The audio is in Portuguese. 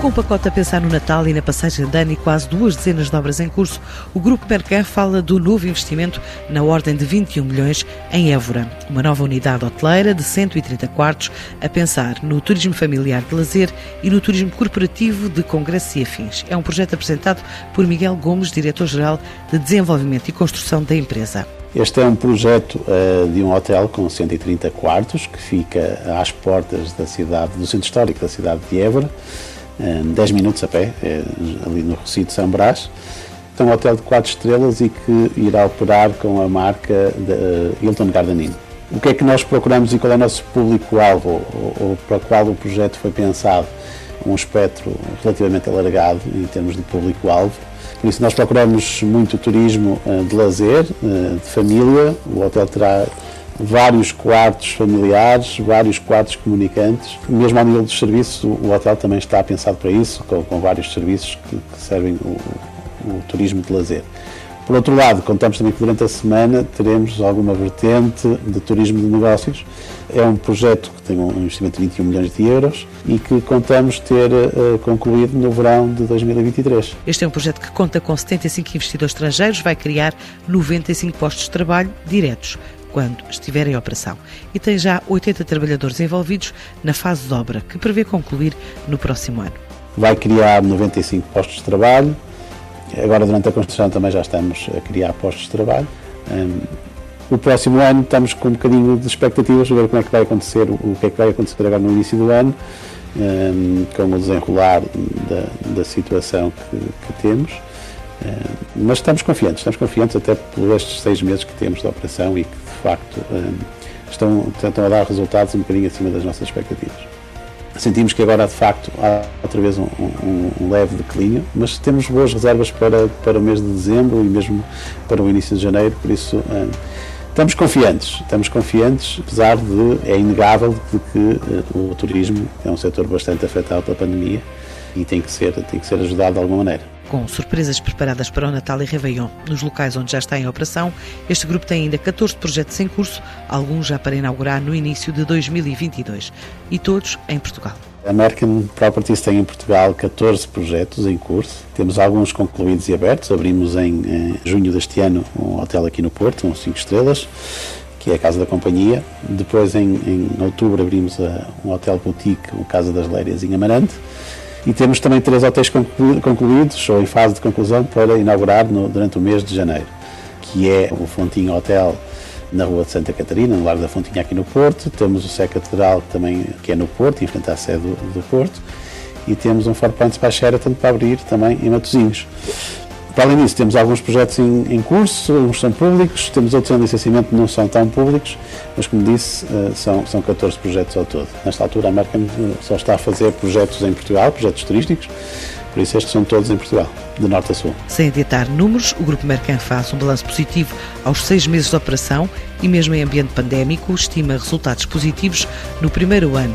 Com o pacote a pensar no Natal e na passagem de ano e quase duas dezenas de obras em curso, o Grupo Mercan fala do novo investimento na ordem de 21 milhões em Évora. Uma nova unidade hoteleira de 130 quartos a pensar no turismo familiar de lazer e no turismo corporativo de congressos e afins. É um projeto apresentado por Miguel Gomes, diretor-geral de Desenvolvimento e Construção da empresa. Este é um projeto uh, de um hotel com 130 quartos que fica às portas da cidade, do centro histórico da cidade de Évora 10 minutos a pé, é, ali no Recinto de São Brás. É um hotel de 4 estrelas e que irá operar com a marca eh, Hilton Garden Inn. O que é que nós procuramos e qual é o nosso público-alvo, ou, para o qual o projeto foi pensado? Um espectro relativamente alargado em termos de público-alvo. Por isso, nós procuramos muito turismo eh, de lazer, eh, de família. O hotel terá vários quartos familiares, vários quartos comunicantes. Mesmo ao nível dos serviços, o, hotel também está pensado para isso, com, com vários serviços que, que servem o, o, turismo de lazer. Por outro lado, contamos também que durante a semana teremos alguma vertente de turismo de negócios. É um projeto que tem um investimento de 21 milhões de euros e que contamos ter uh, concluído no verão de 2023. Este é um projeto que conta com 75 investidores estrangeiros, vai criar 95 postos de trabalho diretos quando estiver em operação e tem já 80 trabalhadores envolvidos na fase de obra, que prevê concluir no próximo ano. Vai criar 95 postos de trabalho. Agora, durante a construção, também já estamos a criar postos de trabalho. Um, o próximo ano estamos com um bocadinho de expectativas para ver como é que vai acontecer, o que é que vai acontecer agora no início do ano, um, com o desenrolar da, da situação que, que temos. Eh, mas estamos confiantes, estamos confiantes até por estes seis meses que temos de operação e que de facto eh, estão, estão a dar resultados um bocadinho acima das nossas expectativas. Sentimos que agora de facto há outra vez um, um, um leve declínio, mas temos boas reservas para, para o mês de dezembro e mesmo para o início de janeiro, por isso eh, estamos confiantes, estamos confiantes, apesar de é inegável de que o turismo é um setor bastante afetado pela pandemia e tem que ser, tem que ser ajudado de alguma maneira. Com surpresas preparadas para o Natal e Réveillon nos locais onde já está em operação, este grupo tem ainda 14 projetos em curso, alguns já para inaugurar no início de 2022 e todos em Portugal. A American Properties tem em Portugal 14 projetos em curso. Temos alguns concluídos e abertos. Abrimos em, em junho deste ano um hotel aqui no Porto, um 5 estrelas, que é a Casa da Companhia. Depois, em, em outubro, abrimos a, um hotel boutique, o Casa das Lérias, em Amarante. E temos também três hotéis concluídos ou em fase de conclusão para inaugurar no, durante o mês de janeiro, que é o Fontinho Hotel na Rua de Santa Catarina, no Largo da Fontinha aqui no Porto, temos o Sé Catedral também que é no Porto, em frente à sede do, do Porto, e temos um Four Points para a Sheraton para abrir também em Matosinhos. Para além disso, temos alguns projetos em, em curso, uns são públicos, temos outros em licenciamento que não são tão públicos, mas como disse, uh, são, são 14 projetos ao todo. Nesta altura, a American eh, só está a fazer projetos em Portugal, projetos turísticos, por isso estes são todos em Portugal, de norte a sul. Sem adiantar números, o Grupo Mercan faz um balanço positivo aos seis meses de operação e mesmo em ambiente pandémico estima resultados positivos no primeiro ano.